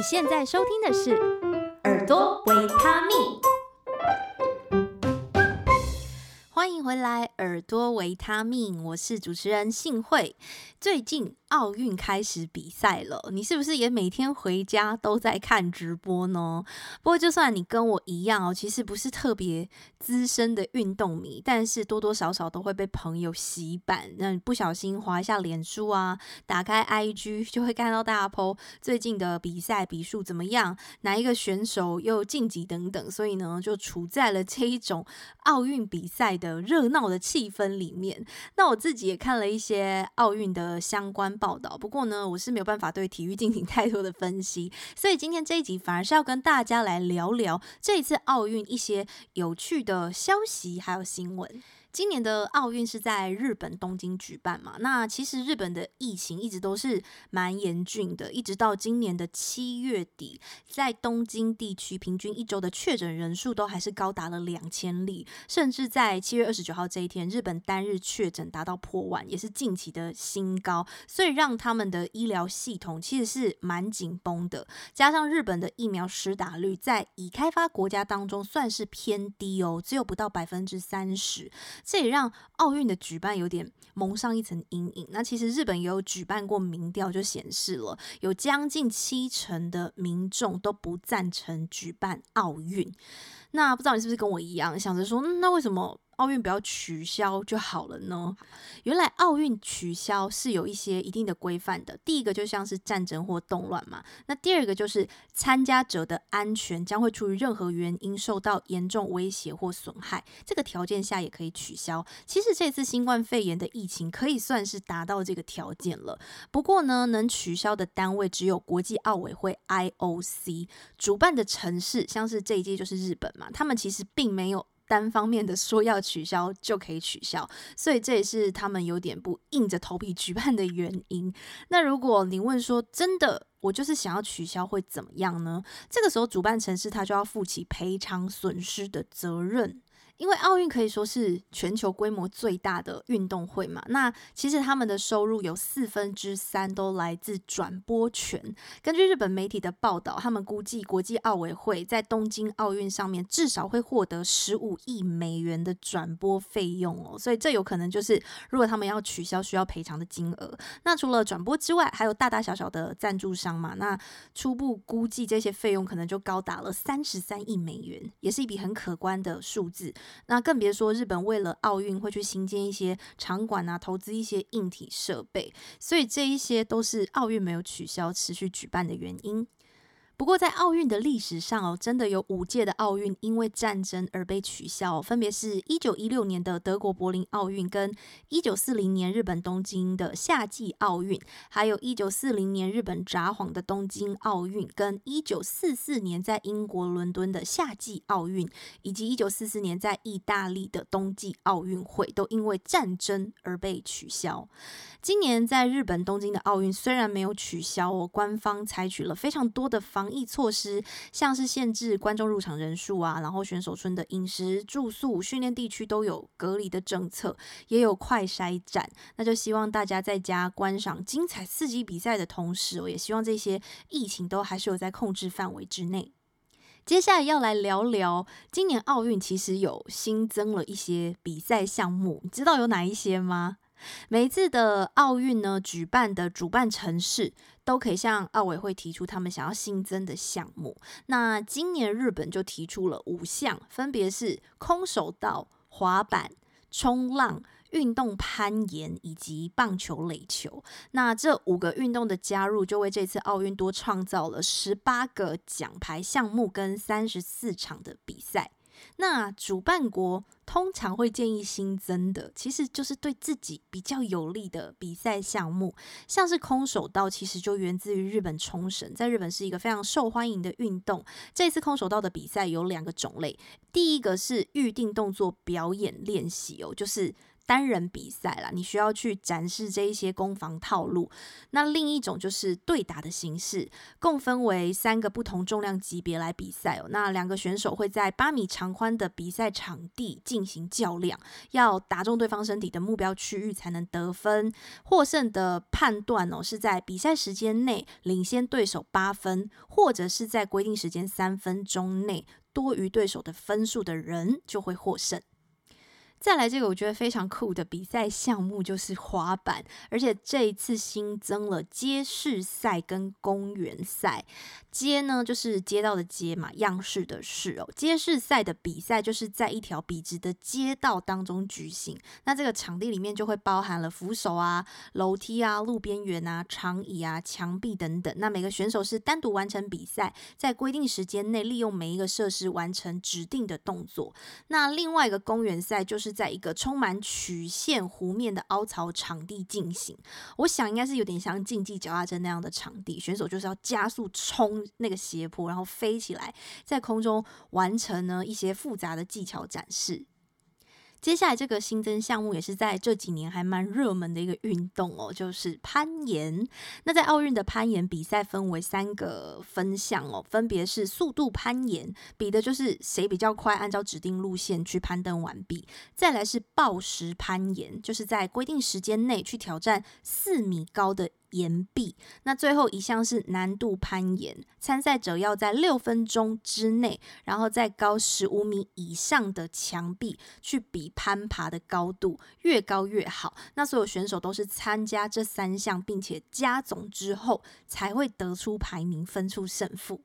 你现在收听的是耳朵维他命。回来，耳朵维他命，我是主持人幸慧。最近奥运开始比赛了，你是不是也每天回家都在看直播呢？不过就算你跟我一样哦，其实不是特别资深的运动迷，但是多多少少都会被朋友洗版，那不小心滑一下脸书啊，打开 IG 就会看到大家 po 最近的比赛比数怎么样，哪一个选手又晋级等等，所以呢，就处在了这一种奥运比赛的。热热闹的气氛里面，那我自己也看了一些奥运的相关报道。不过呢，我是没有办法对体育进行太多的分析，所以今天这一集反而是要跟大家来聊聊这一次奥运一些有趣的消息还有新闻。今年的奥运是在日本东京举办嘛？那其实日本的疫情一直都是蛮严峻的，一直到今年的七月底，在东京地区平均一周的确诊人数都还是高达了两千例，甚至在七月二十九号这一天，日本单日确诊达到破万，也是近期的新高，所以让他们的医疗系统其实是蛮紧绷的。加上日本的疫苗施打率在已开发国家当中算是偏低哦，只有不到百分之三十。这也让奥运的举办有点蒙上一层阴影。那其实日本也有举办过民调，就显示了有将近七成的民众都不赞成举办奥运。那不知道你是不是跟我一样想着说，那为什么？奥运不要取消就好了呢？原来奥运取消是有一些一定的规范的。第一个就像是战争或动乱嘛，那第二个就是参加者的安全将会出于任何原因受到严重威胁或损害，这个条件下也可以取消。其实这次新冠肺炎的疫情可以算是达到这个条件了。不过呢，能取消的单位只有国际奥委会 IOC，主办的城市像是这一届就是日本嘛，他们其实并没有。单方面的说要取消就可以取消，所以这也是他们有点不硬着头皮举办的原因。那如果你问说真的，我就是想要取消会怎么样呢？这个时候主办城市他就要负起赔偿损失的责任。因为奥运可以说是全球规模最大的运动会嘛，那其实他们的收入有四分之三都来自转播权。根据日本媒体的报道，他们估计国际奥委会在东京奥运上面至少会获得十五亿美元的转播费用哦，所以这有可能就是如果他们要取消需要赔偿的金额。那除了转播之外，还有大大小小的赞助商嘛，那初步估计这些费用可能就高达了三十三亿美元，也是一笔很可观的数字。那更别说日本为了奥运会去新建一些场馆啊，投资一些硬体设备，所以这一些都是奥运没有取消、持续举办的原因。不过，在奥运的历史上哦，真的有五届的奥运因为战争而被取消，分别是一九一六年的德国柏林奥运，跟一九四零年日本东京的夏季奥运，还有一九四零年日本札幌的东京奥运，跟一九四四年在英国伦敦的夏季奥运，以及一九四四年在意大利的冬季奥运会，都因为战争而被取消。今年在日本东京的奥运虽然没有取消哦，官方采取了非常多的方防疫措施，像是限制观众入场人数啊，然后选手村的饮食、住宿、训练地区都有隔离的政策，也有快筛站。那就希望大家在家观赏精彩刺激比赛的同时，我也希望这些疫情都还是有在控制范围之内。接下来要来聊聊今年奥运，其实有新增了一些比赛项目，你知道有哪一些吗？每一次的奥运呢，举办的主办城市都可以向奥委会提出他们想要新增的项目。那今年日本就提出了五项，分别是空手道、滑板、冲浪、运动攀岩以及棒球垒球。那这五个运动的加入，就为这次奥运多创造了十八个奖牌项目跟三十四场的比赛。那主办国通常会建议新增的，其实就是对自己比较有利的比赛项目，像是空手道，其实就源自于日本冲绳，在日本是一个非常受欢迎的运动。这次空手道的比赛有两个种类，第一个是预定动作表演练习哦，就是。单人比赛啦，你需要去展示这一些攻防套路。那另一种就是对打的形式，共分为三个不同重量级别来比赛哦。那两个选手会在八米长宽的比赛场地进行较量，要打中对方身体的目标区域才能得分。获胜的判断哦，是在比赛时间内领先对手八分，或者是在规定时间三分钟内多于对手的分数的人就会获胜。再来这个我觉得非常酷的比赛项目就是滑板，而且这一次新增了街式赛跟公园赛。街呢就是街道的街嘛，样式的式哦。街式赛的比赛就是在一条笔直的街道当中举行，那这个场地里面就会包含了扶手啊、楼梯啊、路边缘啊、长椅啊、墙壁等等。那每个选手是单独完成比赛，在规定时间内利用每一个设施完成指定的动作。那另外一个公园赛就是。在一个充满曲线弧面的凹槽场地进行，我想应该是有点像竞技脚踏车那样的场地，选手就是要加速冲那个斜坡，然后飞起来，在空中完成呢一些复杂的技巧展示。接下来这个新增项目也是在这几年还蛮热门的一个运动哦，就是攀岩。那在奥运的攀岩比赛分为三个分项哦，分别是速度攀岩，比的就是谁比较快，按照指定路线去攀登完毕；再来是抱石攀岩，就是在规定时间内去挑战四米高的。岩壁，那最后一项是难度攀岩，参赛者要在六分钟之内，然后在高十五米以上的墙壁去比攀爬的高度，越高越好。那所有选手都是参加这三项，并且加总之后才会得出排名，分出胜负。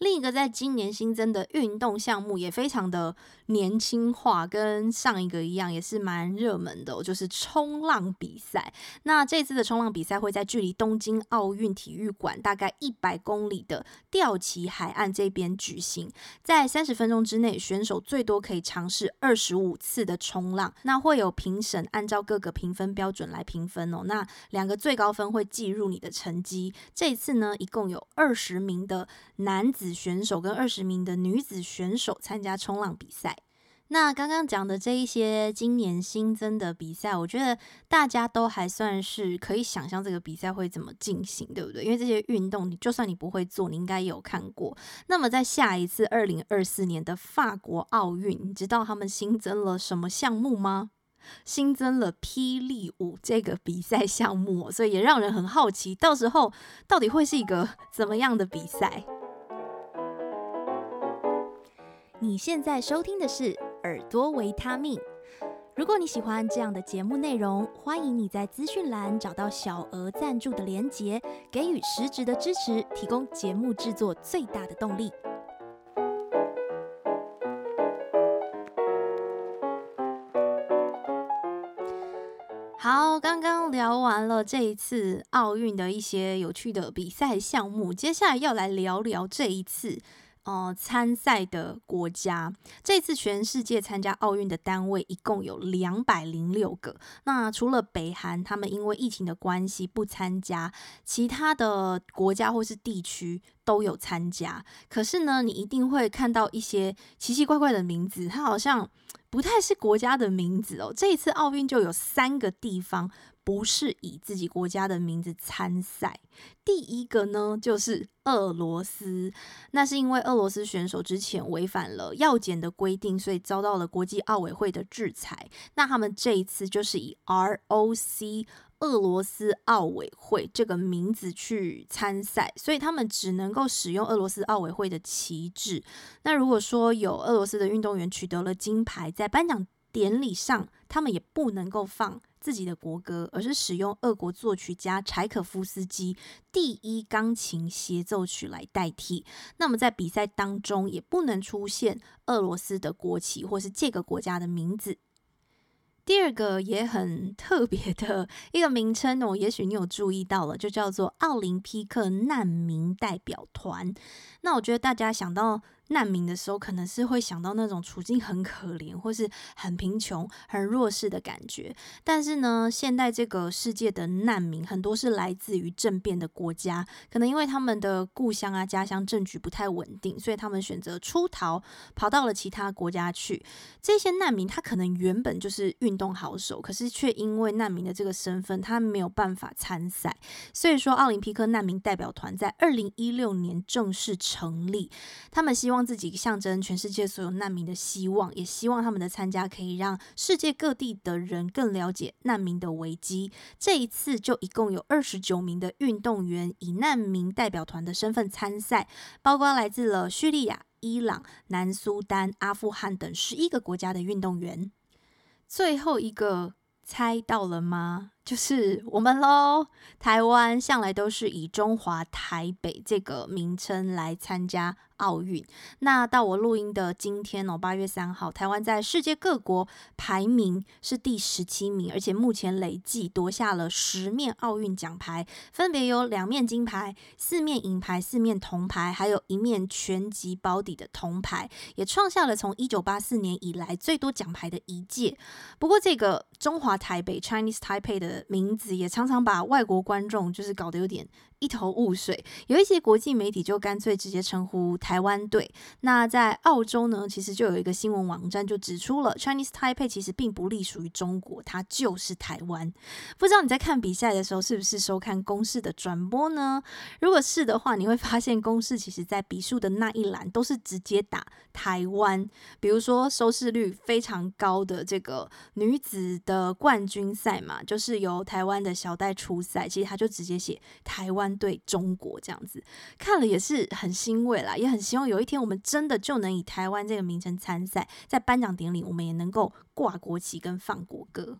另一个在今年新增的运动项目也非常的年轻化，跟上一个一样，也是蛮热门的，就是冲浪比赛。那这次的冲浪比赛会在距离东京奥运体育馆大概一百公里的钓旗海岸这边举行，在三十分钟之内，选手最多可以尝试二十五次的冲浪。那会有评审按照各个评分标准来评分哦。那两个最高分会计入你的成绩。这次呢，一共有二十名的男子选手跟二十名的女子选手参加冲浪比赛。那刚刚讲的这一些今年新增的比赛，我觉得大家都还算是可以想象这个比赛会怎么进行，对不对？因为这些运动，你就算你不会做，你应该有看过。那么在下一次二零二四年的法国奥运，你知道他们新增了什么项目吗？新增了霹雳舞这个比赛项目，所以也让人很好奇，到时候到底会是一个怎么样的比赛？你现在收听的是耳朵维他命。如果你喜欢这样的节目内容，欢迎你在资讯栏找到小额赞助的连结，给予实质的支持，提供节目制作最大的动力。好，刚刚聊完了这一次奥运的一些有趣的比赛项目，接下来要来聊聊这一次。呃，参赛的国家，这次全世界参加奥运的单位一共有两百零六个。那除了北韩，他们因为疫情的关系不参加，其他的国家或是地区都有参加。可是呢，你一定会看到一些奇奇怪怪的名字，它好像不太是国家的名字哦。这一次奥运就有三个地方。不是以自己国家的名字参赛。第一个呢，就是俄罗斯。那是因为俄罗斯选手之前违反了药检的规定，所以遭到了国际奥委会的制裁。那他们这一次就是以 ROC 俄罗斯奥委会这个名字去参赛，所以他们只能够使用俄罗斯奥委会的旗帜。那如果说有俄罗斯的运动员取得了金牌，在颁奖典礼上，他们也不能够放自己的国歌，而是使用俄国作曲家柴可夫斯基第一钢琴协奏曲来代替。那么在比赛当中，也不能出现俄罗斯的国旗或是这个国家的名字。第二个也很特别的一个名称哦，也许你有注意到了，就叫做奥林匹克难民代表团。那我觉得大家想到难民的时候，可能是会想到那种处境很可怜，或是很贫穷、很弱势的感觉。但是呢，现在这个世界的难民很多是来自于政变的国家，可能因为他们的故乡啊、家乡政局不太稳定，所以他们选择出逃，跑到了其他国家去。这些难民他可能原本就是运动好手，可是却因为难民的这个身份，他没有办法参赛。所以说，奥林匹克难民代表团在二零一六年正式成立，他们希望自己象征全世界所有难民的希望，也希望他们的参加可以让世界各地的人更了解难民的危机。这一次就一共有二十九名的运动员以难民代表团的身份参赛，包括来自了叙利亚、伊朗、南苏丹、阿富汗等十一个国家的运动员。最后一个猜到了吗？就是我们喽，台湾向来都是以中华台北这个名称来参加奥运。那到我录音的今天哦，八月三号，台湾在世界各国排名是第十七名，而且目前累计夺下了十面奥运奖牌，分别有两面金牌、四面银牌、四面铜牌，还有一面全级保底的铜牌，也创下了从一九八四年以来最多奖牌的一届。不过，这个中华台北 （Chinese Taipei） 的名字也常常把外国观众就是搞得有点一头雾水，有一些国际媒体就干脆直接称呼台湾队。那在澳洲呢，其实就有一个新闻网站就指出了，Chinese Taipei 其实并不隶属于中国，它就是台湾。不知道你在看比赛的时候是不是收看公视的转播呢？如果是的话，你会发现公视其实在比数的那一栏都是直接打台湾。比如说收视率非常高的这个女子的冠军赛嘛，就是由台湾的小戴出赛，其实他就直接写台湾。对中国这样子看了也是很欣慰啦，也很希望有一天我们真的就能以台湾这个名称参赛，在颁奖典礼我们也能够挂国旗跟放国歌。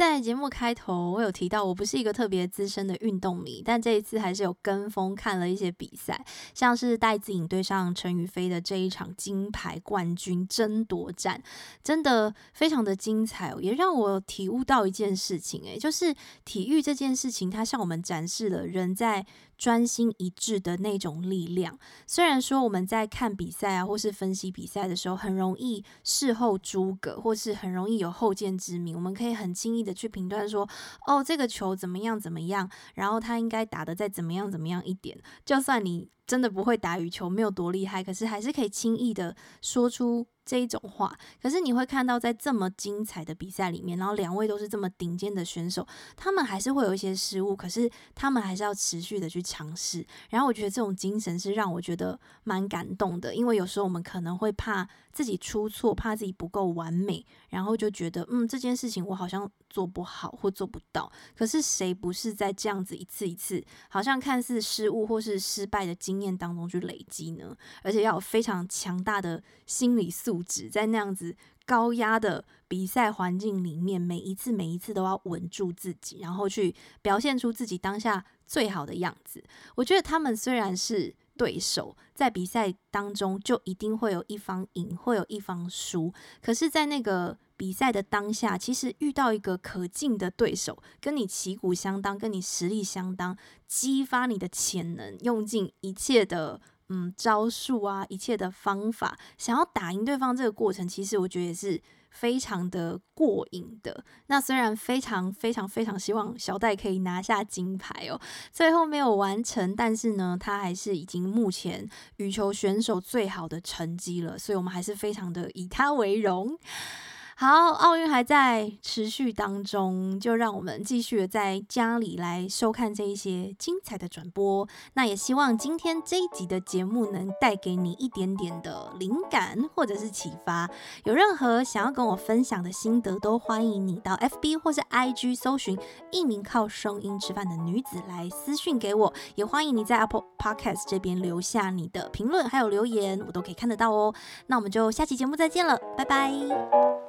在节目开头，我有提到我不是一个特别资深的运动迷，但这一次还是有跟风看了一些比赛，像是戴资颖对上陈宇飞的这一场金牌冠军争夺战，真的非常的精彩哦，也让我体悟到一件事情，诶，就是体育这件事情，它向我们展示了人在专心一致的那种力量。虽然说我们在看比赛啊，或是分析比赛的时候，很容易事后诸葛，或是很容易有后见之明。我们可以很轻易的去评断说，哦，这个球怎么样怎么样，然后他应该打得再怎么样怎么样一点。就算你真的不会打羽球，没有多厉害，可是还是可以轻易的说出。这一种话，可是你会看到，在这么精彩的比赛里面，然后两位都是这么顶尖的选手，他们还是会有一些失误，可是他们还是要持续的去尝试。然后我觉得这种精神是让我觉得蛮感动的，因为有时候我们可能会怕自己出错，怕自己不够完美，然后就觉得嗯，这件事情我好像做不好或做不到。可是谁不是在这样子一次一次，好像看似失误或是失败的经验当中去累积呢？而且要有非常强大的心理素质。在那样子高压的比赛环境里面，每一次每一次都要稳住自己，然后去表现出自己当下最好的样子。我觉得他们虽然是对手，在比赛当中就一定会有一方赢，会有一方输。可是，在那个比赛的当下，其实遇到一个可敬的对手，跟你旗鼓相当，跟你实力相当，激发你的潜能，用尽一切的。嗯，招数啊，一切的方法，想要打赢对方这个过程，其实我觉得也是非常的过瘾的。那虽然非常非常非常希望小戴可以拿下金牌哦，最后没有完成，但是呢，他还是已经目前羽球选手最好的成绩了，所以我们还是非常的以他为荣。好，奥运还在持续当中，就让我们继续在家里来收看这一些精彩的转播。那也希望今天这一集的节目能带给你一点点的灵感或者是启发。有任何想要跟我分享的心得，都欢迎你到 FB 或是 IG 搜寻一名靠声音吃饭的女子来私讯给我。也欢迎你在 Apple Podcast 这边留下你的评论还有留言，我都可以看得到哦。那我们就下期节目再见了，拜拜。